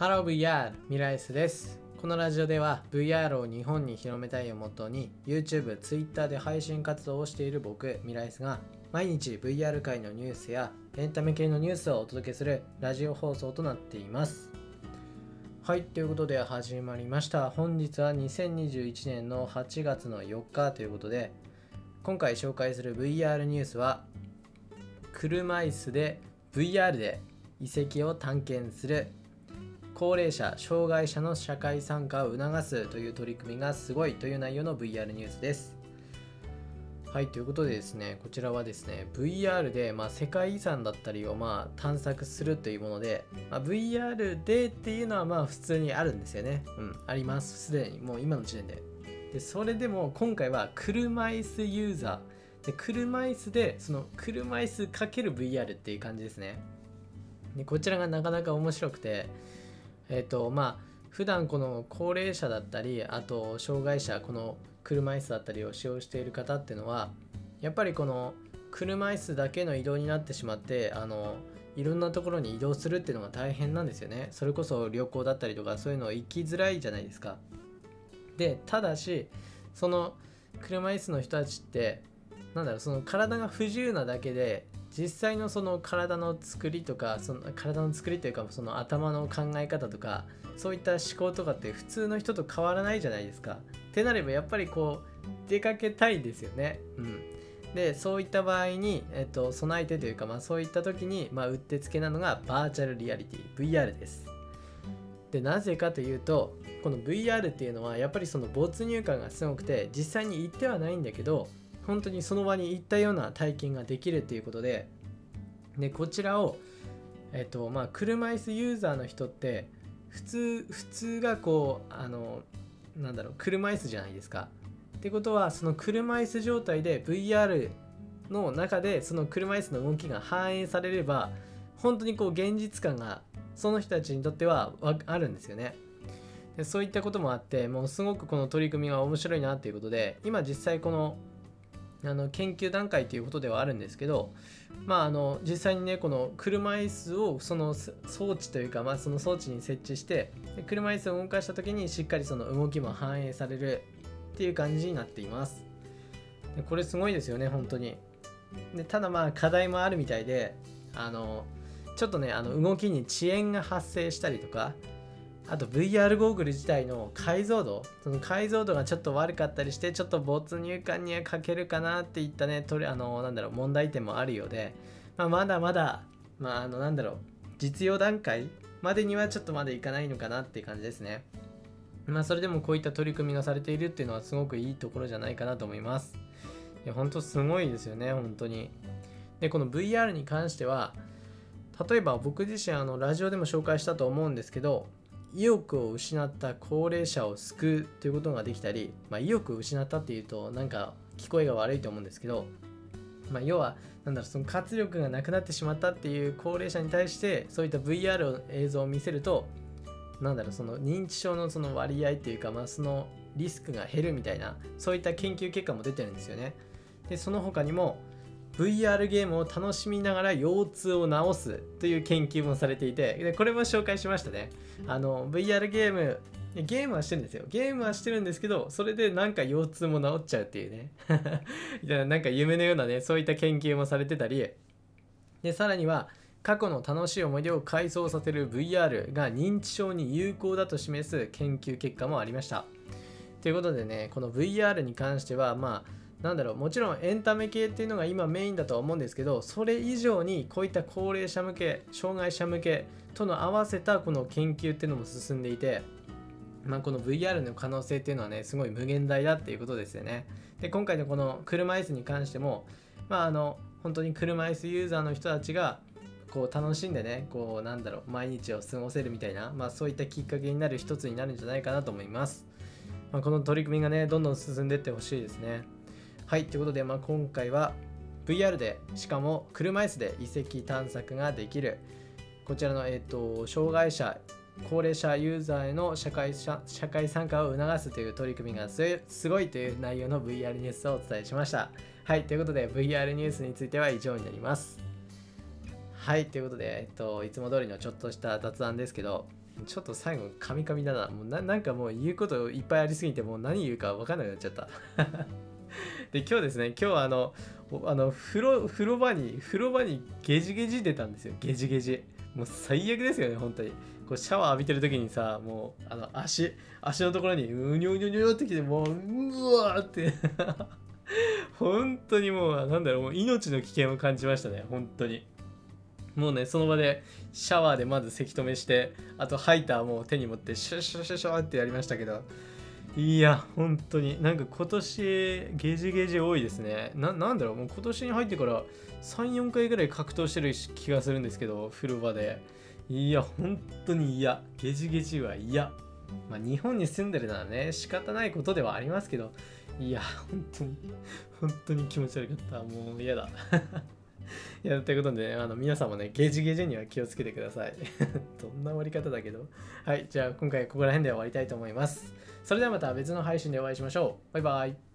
Hello VR ミライスです。このラジオでは VR を日本に広めたいをモットーに YouTube、Twitter で配信活動をしている僕ミライスが毎日 VR 界のニュースやエンタメ系のニュースをお届けするラジオ放送となっています。はいということで始まりました。本日は2021年の8月の4日ということで今回紹介する VR ニュースは車椅子で VR で遺跡を探検する高齢者、障害者の社会参加を促すという取り組みがすごいという内容の VR ニュースです。はい、ということでですね、こちらはですね、VR で、まあ、世界遺産だったりを、まあ、探索するというもので、まあ、VR でっていうのはまあ普通にあるんですよね。うん、あります。すでに、もう今の時点で。で、それでも今回は車椅子ユーザー。で、車椅子で、その車椅子 ×VR っていう感じですね。で、こちらがなかなか面白くて、えっ、ー、とまあ普段この高齢者だったりあと障害者この車椅子だったりを使用している方っていうのはやっぱりこの車椅子だけの移動になってしまってあのいろんなところに移動するっていうのが大変なんですよね。それこそ旅行だったりとかそういうの行きづらいじゃないですか。でただしその車椅子の人たちってなんだろうその体が不自由なだけで実際のその体の作りとかその体の作りというかその頭の考え方とかそういった思考とかって普通の人と変わらないじゃないですか。ってなればやっぱりこう出かけたいですよね。うん、でそういった場合に、えっと、備えてというか、まあ、そういった時に、まあ、うってつけなのがバーチャルリアリティ VR です。でなぜかというとこの VR っていうのはやっぱりその没入感がすごくて実際に行ってはないんだけど本当にその場に行ったような体験ができるっていうことででこちらをえっとまあ車椅子ユーザーの人って普通普通がこうあのなんだろう車椅子じゃないですか。ってことはその車椅子状態で VR の中でその車椅子の動きが反映されれば本当にこう現実感がその人たちにとってはあるんですよね。でそういったこともあってもうすごくこの取り組みが面白いなっていうことで今実際このあの研究段階ということではあるんですけど、まあ、あの実際にねこの車椅子をその装置というか、まあ、その装置に設置して車椅子を動かした時にしっかりその動きも反映されるっていう感じになっています。これすごいですよね本当に。でただまあ課題もあるみたいであのちょっとねあの動きに遅延が発生したりとかあと VR ゴーグル自体の解像度？その解像度がちょっと悪かったりしてちょっと没入感には欠けるかなっていったね。とりあのなんだろう問題点もあるようで、まあ、まだまだまああのなんだろう実用段階までにはちょっとまだいかないのかなっていう感じですね。まあそれでもこういった取り組みがされているっていうのはすごくいいところじゃないかなと思います。いや本当すごいですよね本当に。でこの VR に関しては例えば僕自身あのラジオでも紹介したと思うんですけど意欲を失った高齢者を救うということができたり、まあ、意欲を失ったっていうとなんか聞こえが悪いと思うんですけど、まあ、要はなんだろうその活力がなくなってしまったっていう高齢者に対してそういった VR の映像を見せるとなんだろうその認知症のその割合っていうか、まあ、そのリスクが減るみたいなそういった研究結果も出てるんですよね。でその他にも VR ゲームを楽しみながら腰痛を治すという研究もされていてでこれも紹介しましたね。あの VR ゲームゲームはしてるんですよ。ゲームはしてるんですけどそれでなんか腰痛も治っちゃうっていうね。なんか夢のようなねそういった研究もされてたり。でさらには過去の楽しい思い出を回想させる VR が認知症に有効だと示す研究結果もありました。ということでねこの VR に関してはまあなんだろうもちろんエンタメ系っていうのが今メインだとは思うんですけどそれ以上にこういった高齢者向け障害者向けとの合わせたこの研究っていうのも進んでいてまあ、この VR の可能性っていうのはねすごい無限大だっていうことですよね。で今回のこの車椅子に関してもまああの本当に車椅子ユーザーの人たちがこう楽しんでねこうなんだろう毎日を過ごせるみたいな、まあ、そういったきっかけになる一つになるんじゃないかなと思います、まあ、この取り組みがねどんどん進んでいってほしいですね。はい、ということで、まあ、今回は VR で、しかも車椅子で遺跡探索ができる、こちらの、えーと、障害者、高齢者ユーザーへの社会社会参加を促すという取り組みがすごいという内容の VR ニュースをお伝えしました。はい、ということで VR ニュースについては以上になります。はい、ということで、えっと、いつも通りのちょっとした雑談ですけど、ちょっと最後カミカミだなもうななんかもう言うこといっぱいありすぎてもう何言うか分かんなくなっちゃったで今日ですね今日はあのあの風呂風呂場に風呂場にゲジゲジ出たんですよ。ゲジゲジ。もう最悪ですよね本当に。こうシャワー浴びてる時にさもうあの足足のところにうにょうにょにょってきてもううわーって。本当にもうなんだろうもう命の危険を感じましたね本当に。もうねその場でシャワーでまずせき止めしてあとハイターも手に持ってシュシュシュシュってやりましたけどいや本当に。なんか今年ゲジゲジ多いですね。ななんだろう。もう今年に入ってから34回ぐらい格闘してる気がするんですけど風呂場で。いや本当に嫌。ゲジゲジは嫌。まあ日本に住んでるならね仕方ないことではありますけど。いや本当に本当に気持ち悪かった。もう嫌だ。い や、ということで、ね、あの皆さんもね、ゲージゲージには気をつけてください。どんな終わり方だけど。はい、じゃあ今回ここら辺で終わりたいと思います。それではまた別の配信でお会いしましょう。バイバイ。